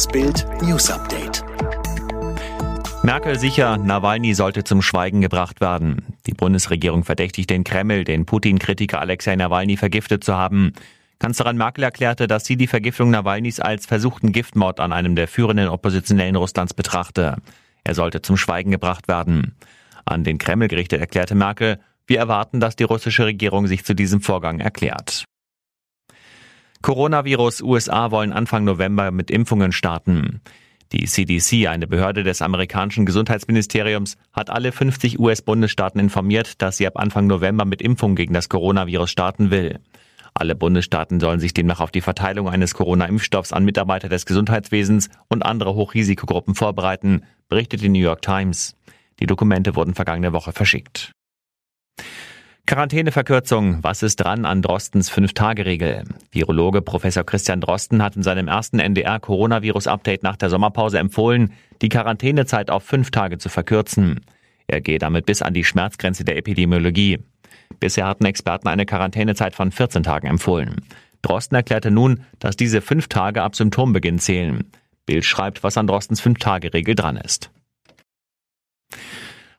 Das Bild News Update. Merkel sicher, Nawalny sollte zum Schweigen gebracht werden. Die Bundesregierung verdächtigt den Kreml, den Putin-Kritiker Alexei Nawalny vergiftet zu haben. Kanzlerin Merkel erklärte, dass sie die Vergiftung Nawalnys als versuchten Giftmord an einem der führenden Oppositionellen Russlands betrachte. Er sollte zum Schweigen gebracht werden. An den Kreml gerichtet erklärte Merkel, wir erwarten, dass die russische Regierung sich zu diesem Vorgang erklärt. Coronavirus USA wollen Anfang November mit Impfungen starten. Die CDC, eine Behörde des amerikanischen Gesundheitsministeriums, hat alle 50 US-Bundesstaaten informiert, dass sie ab Anfang November mit Impfungen gegen das Coronavirus starten will. Alle Bundesstaaten sollen sich demnach auf die Verteilung eines Corona-Impfstoffs an Mitarbeiter des Gesundheitswesens und andere Hochrisikogruppen vorbereiten, berichtet die New York Times. Die Dokumente wurden vergangene Woche verschickt. Quarantäneverkürzung. Was ist dran an Drostens Fünf-Tage-Regel? Virologe Professor Christian Drosten hat in seinem ersten NDR-Coronavirus-Update nach der Sommerpause empfohlen, die Quarantänezeit auf fünf Tage zu verkürzen. Er gehe damit bis an die Schmerzgrenze der Epidemiologie. Bisher hatten Experten eine Quarantänezeit von 14 Tagen empfohlen. Drosten erklärte nun, dass diese fünf Tage ab Symptombeginn zählen. Bild schreibt, was an Drostens Fünf-Tage-Regel dran ist.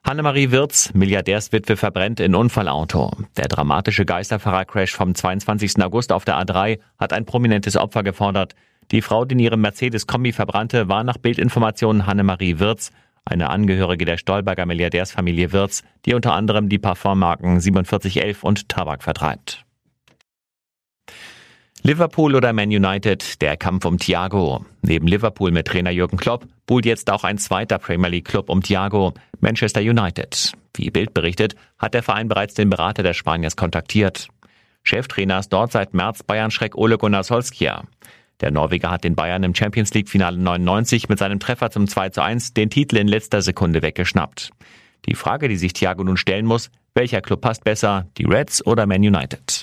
Hannemarie Wirz, Milliardärswitwe, verbrennt in Unfallauto. Der dramatische Geisterfahrercrash vom 22. August auf der A3 hat ein prominentes Opfer gefordert. Die Frau, die in ihrem Mercedes-Kombi verbrannte, war nach Bildinformationen Hannemarie Wirz, eine Angehörige der Stolberger Milliardärsfamilie Wirz, die unter anderem die Parfummarken 4711 und Tabak vertreibt. Liverpool oder Man United, der Kampf um Thiago. Neben Liverpool mit Trainer Jürgen Klopp buhlt jetzt auch ein zweiter Premier League Club um Thiago, Manchester United. Wie Bild berichtet, hat der Verein bereits den Berater des Spaniers kontaktiert. Cheftrainer ist dort seit März Bayern-Schreck Ole Gunnar Solskjaer. Der Norweger hat den Bayern im Champions League Finale 99 mit seinem Treffer zum 2 zu 1 den Titel in letzter Sekunde weggeschnappt. Die Frage, die sich Thiago nun stellen muss, welcher Club passt besser, die Reds oder Man United?